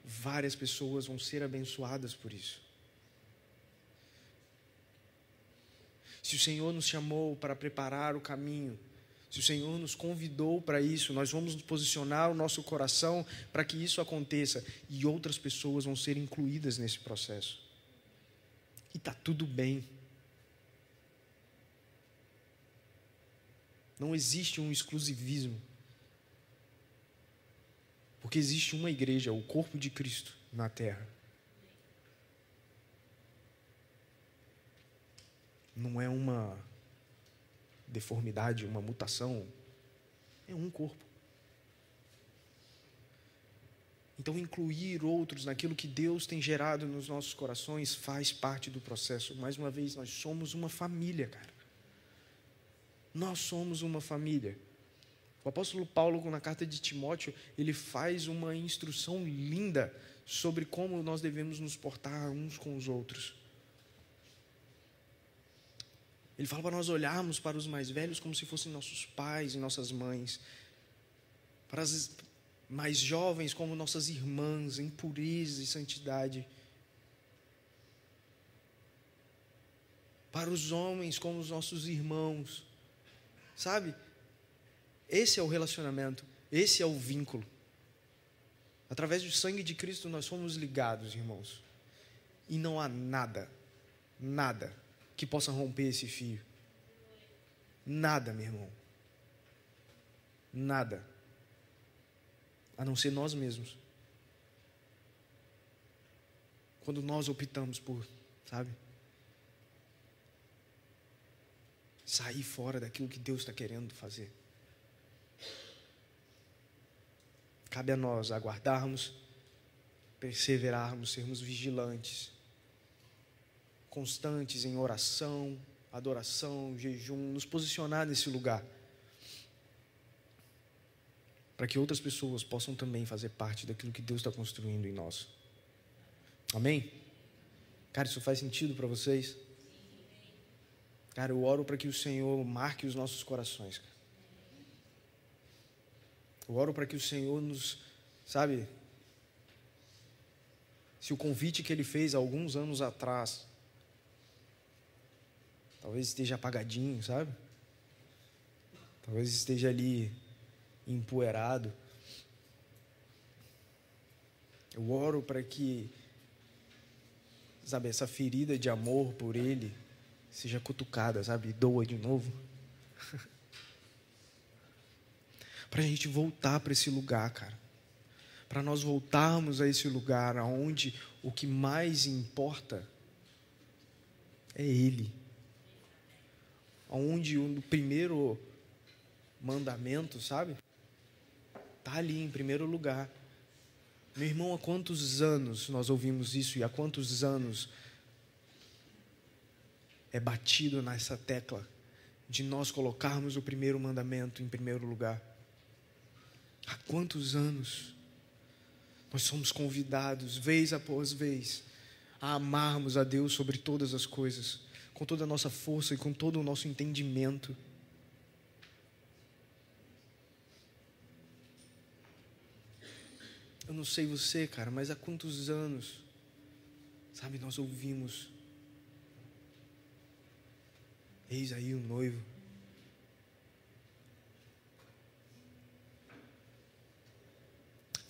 várias pessoas vão ser abençoadas por isso. Se o Senhor nos chamou para preparar o caminho, se o Senhor nos convidou para isso, nós vamos posicionar o nosso coração para que isso aconteça e outras pessoas vão ser incluídas nesse processo. E está tudo bem. Não existe um exclusivismo. Porque existe uma igreja, o corpo de Cristo na terra. Não é uma deformidade, uma mutação. É um corpo. Então, incluir outros naquilo que Deus tem gerado nos nossos corações faz parte do processo. Mais uma vez, nós somos uma família, cara. Nós somos uma família. O apóstolo Paulo, na carta de Timóteo, ele faz uma instrução linda sobre como nós devemos nos portar uns com os outros. Ele fala para nós olharmos para os mais velhos como se fossem nossos pais e nossas mães, para as mais jovens como nossas irmãs, em pureza e santidade, para os homens como os nossos irmãos, sabe? Esse é o relacionamento, esse é o vínculo. Através do sangue de Cristo nós somos ligados, irmãos. E não há nada, nada que possa romper esse fio. Nada, meu irmão. Nada. A não ser nós mesmos. Quando nós optamos por, sabe? Sair fora daquilo que Deus está querendo fazer. Cabe a nós aguardarmos, perseverarmos, sermos vigilantes, constantes em oração, adoração, jejum, nos posicionar nesse lugar. Para que outras pessoas possam também fazer parte daquilo que Deus está construindo em nós. Amém? Cara, isso faz sentido para vocês? Cara, eu oro para que o Senhor marque os nossos corações. Eu oro para que o Senhor nos, sabe, se o convite que ele fez alguns anos atrás, talvez esteja apagadinho, sabe? Talvez esteja ali empoeirado. Eu oro para que, sabe, essa ferida de amor por Ele seja cutucada, sabe? Doa de novo. para a gente voltar para esse lugar, cara. Para nós voltarmos a esse lugar onde o que mais importa é Ele. Onde o primeiro mandamento, sabe? Está ali em primeiro lugar. Meu irmão, há quantos anos nós ouvimos isso e há quantos anos é batido nessa tecla de nós colocarmos o primeiro mandamento em primeiro lugar? Há quantos anos nós somos convidados, vez após vez, a amarmos a Deus sobre todas as coisas, com toda a nossa força e com todo o nosso entendimento. Eu não sei você, cara, mas há quantos anos, sabe, nós ouvimos: Eis aí o noivo.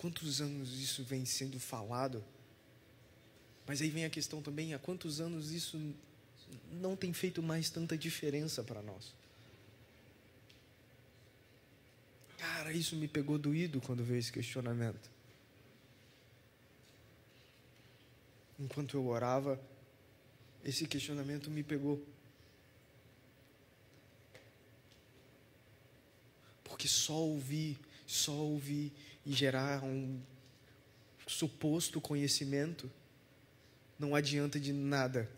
quantos anos isso vem sendo falado? Mas aí vem a questão também: há quantos anos isso não tem feito mais tanta diferença para nós? Cara, isso me pegou doído quando veio esse questionamento. Enquanto eu orava, esse questionamento me pegou. Porque só ouvir, só ouvir e gerar um suposto conhecimento, não adianta de nada.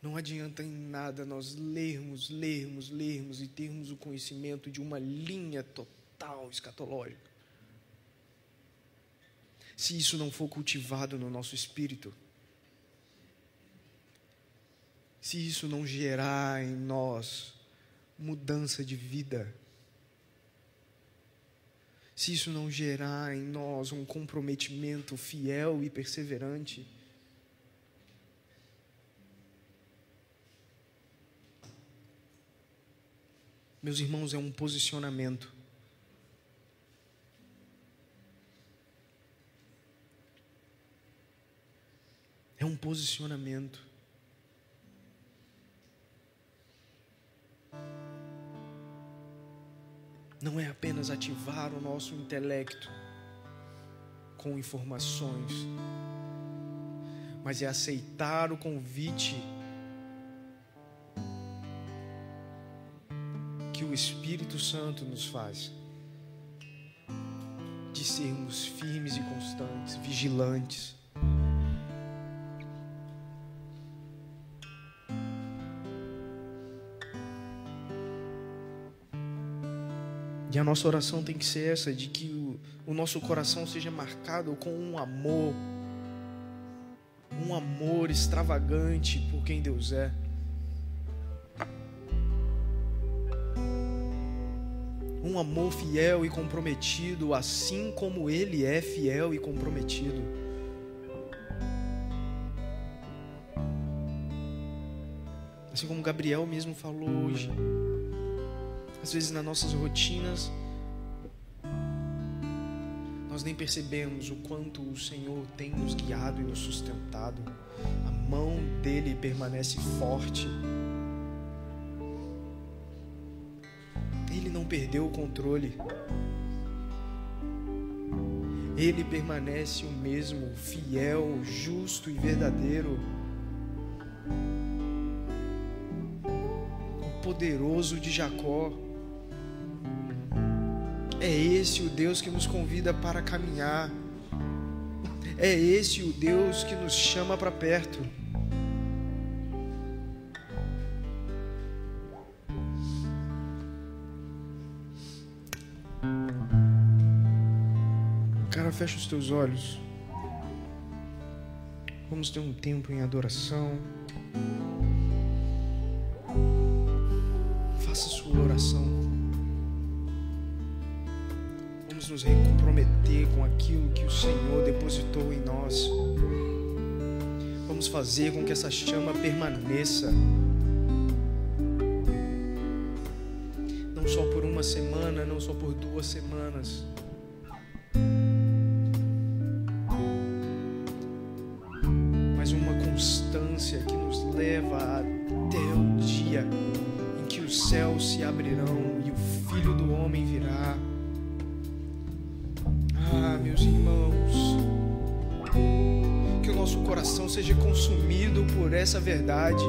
Não adianta em nada nós lermos, lermos, lermos e termos o conhecimento de uma linha total escatológica. Se isso não for cultivado no nosso espírito, se isso não gerar em nós mudança de vida, se isso não gerar em nós um comprometimento fiel e perseverante, meus irmãos, é um posicionamento. É um posicionamento. Não é apenas ativar o nosso intelecto com informações, mas é aceitar o convite o Espírito Santo nos faz de sermos firmes e constantes, vigilantes. E a nossa oração tem que ser essa, de que o, o nosso coração seja marcado com um amor, um amor extravagante por quem Deus é. Um amor fiel e comprometido, assim como Ele é fiel e comprometido. Assim como Gabriel mesmo falou hoje. Às vezes nas nossas rotinas, nós nem percebemos o quanto o Senhor tem nos guiado e nos sustentado. A mão dele permanece forte. Ele não perdeu o controle. Ele permanece o mesmo, fiel, justo e verdadeiro. O poderoso de Jacó. É esse o Deus que nos convida para caminhar. É esse o Deus que nos chama para perto. Fecha os teus olhos. Vamos ter um tempo em adoração. Faça sua oração. Vamos nos recomprometer com aquilo que o Senhor depositou em nós. Vamos fazer com que essa chama permaneça. Essa verdade.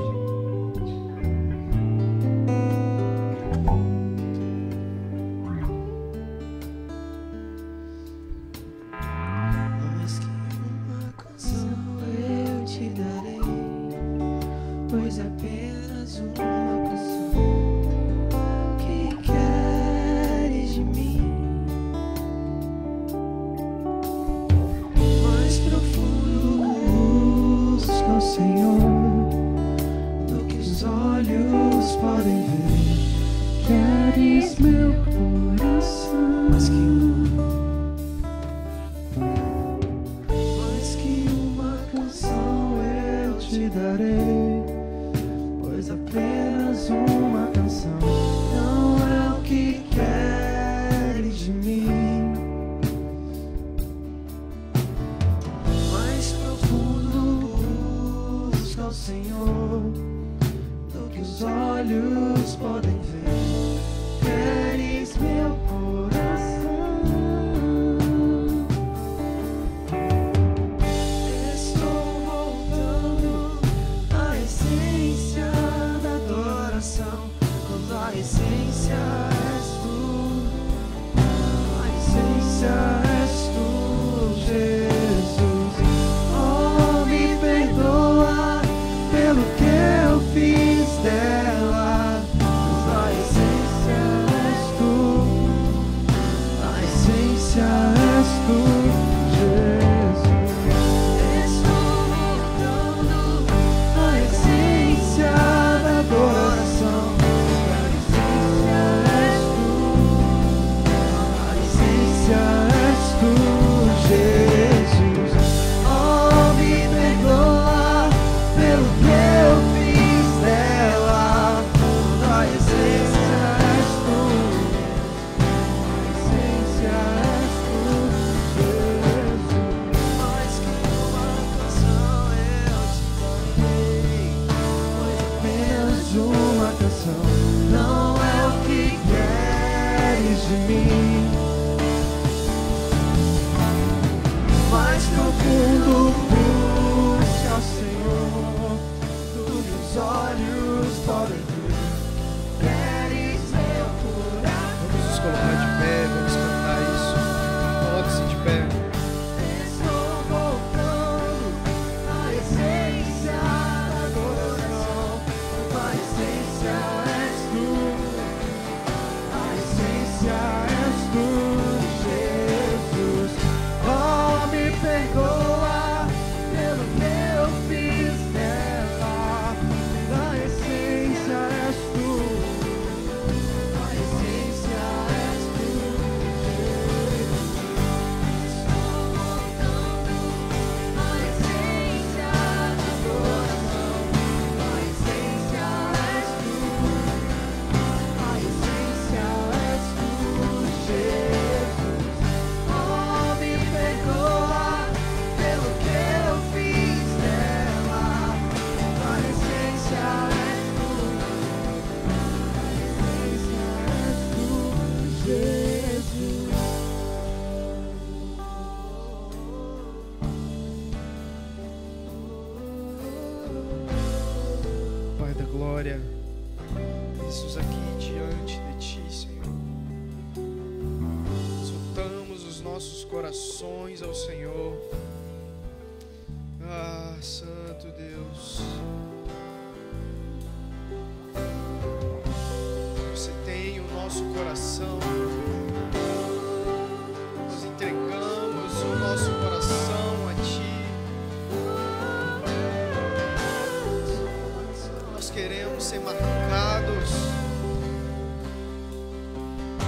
ser machucados,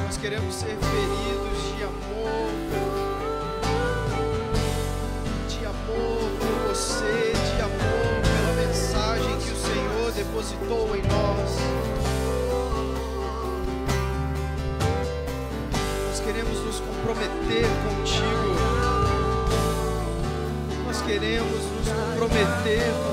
nós queremos ser feridos de amor, de amor por você, de amor pela mensagem que o Senhor depositou em nós. Nós queremos nos comprometer contigo, nós queremos nos comprometer com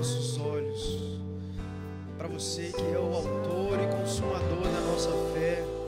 nossos olhos para você que é o autor e consumador da nossa fé.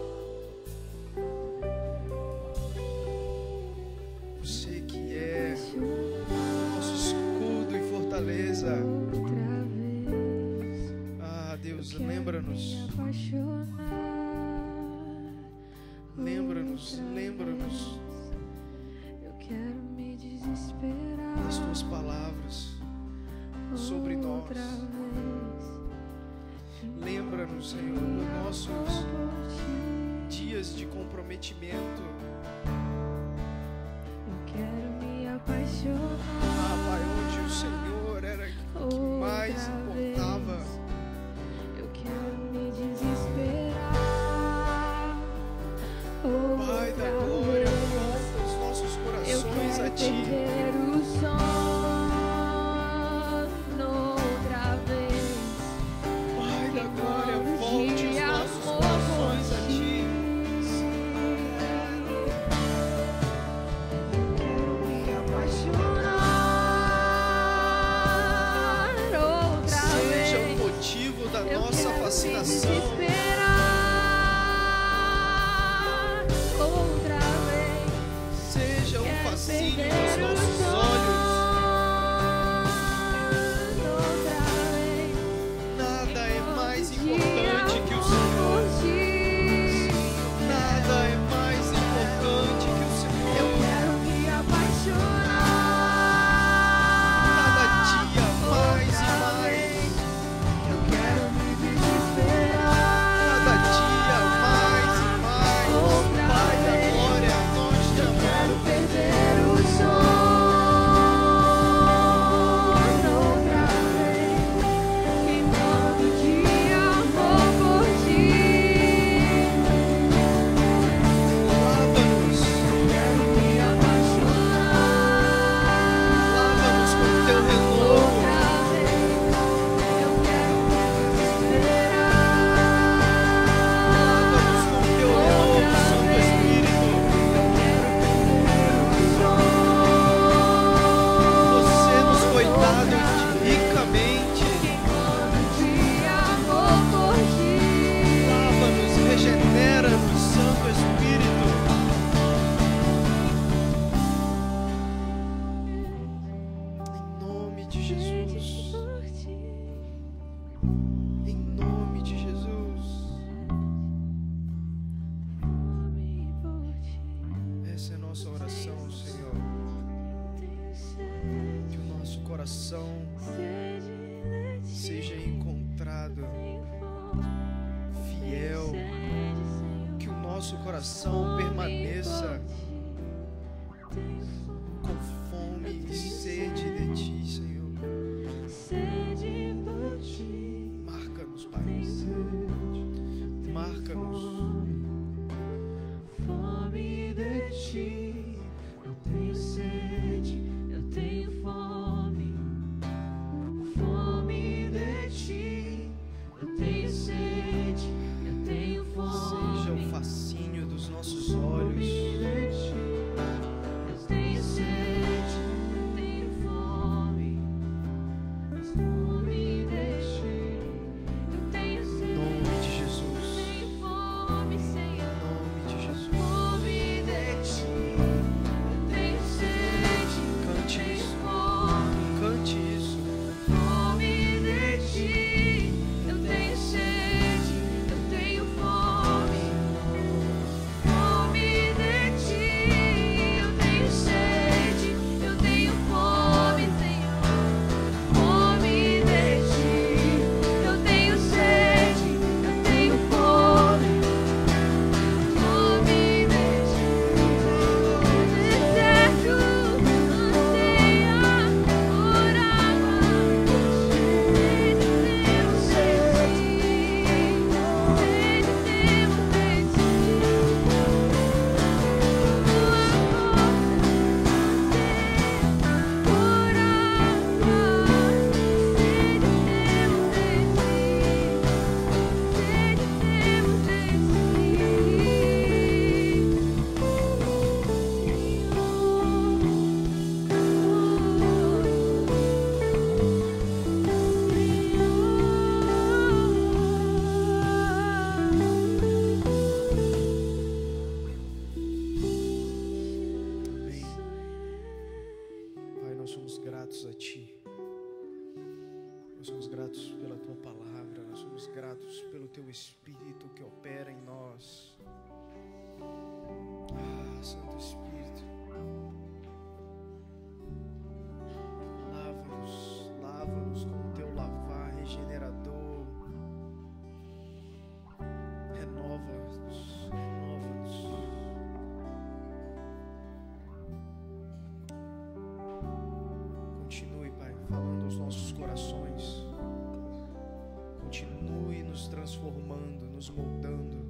nos moldando.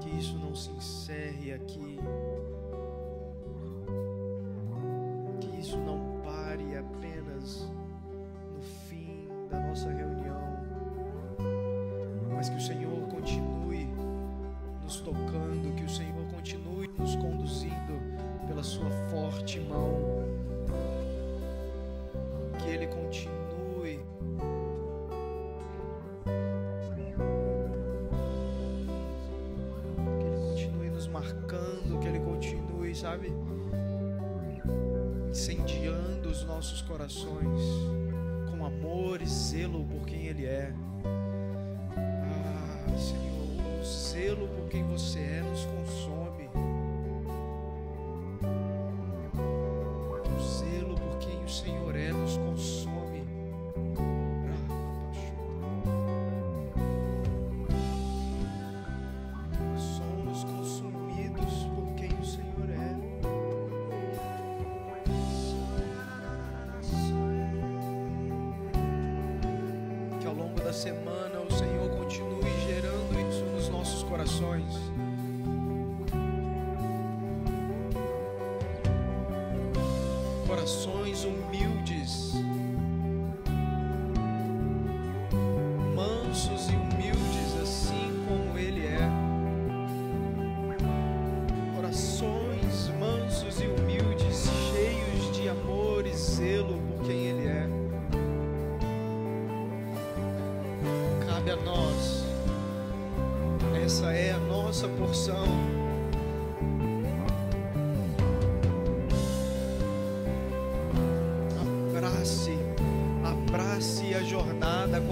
Que isso não se encerre aqui. corações. corações humildes.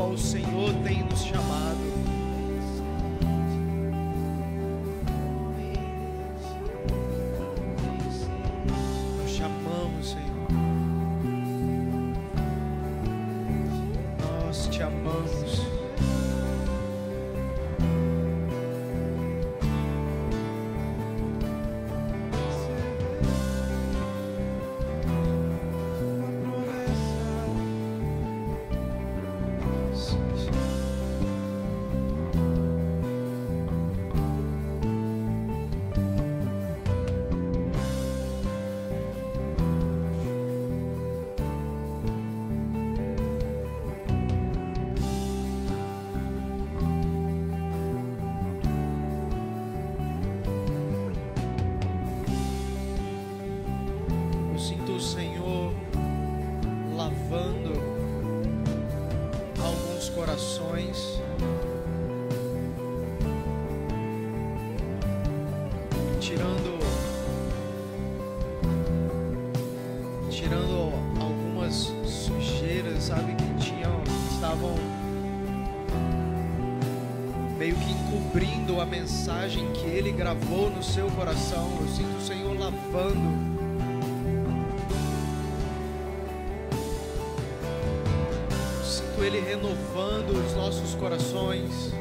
qual o Senhor tem nos chamado. cumprindo a mensagem que Ele gravou no seu coração. Eu sinto o Senhor lavando. Eu sinto Ele renovando os nossos corações.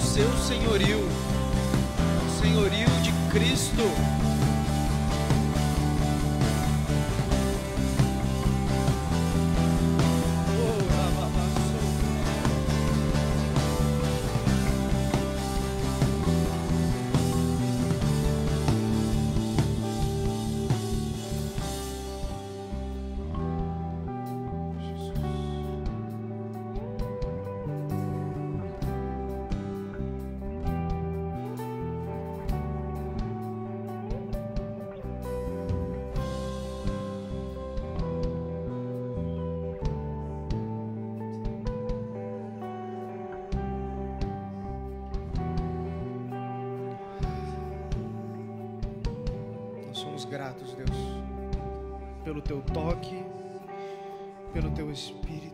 seu senhorio, o senhorio de Cristo. Deus, pelo teu toque, pelo teu espírito.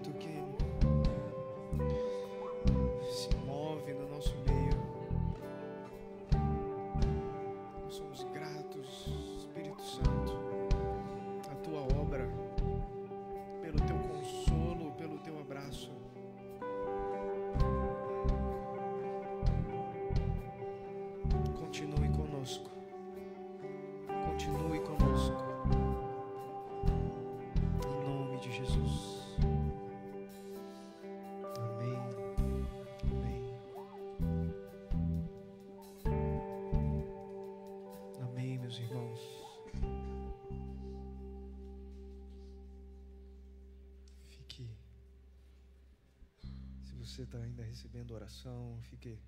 Você está ainda recebendo oração, fique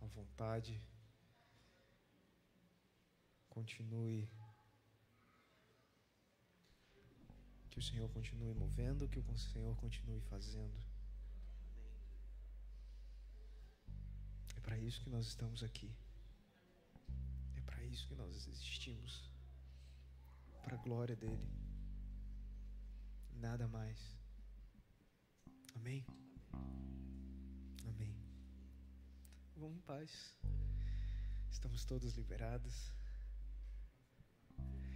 à vontade. Continue. Que o Senhor continue movendo, que o Senhor continue fazendo. É para isso que nós estamos aqui. É para isso que nós existimos. Para a glória dele. Nada mais. Amém? Amém. Vamos em paz. Estamos todos liberados.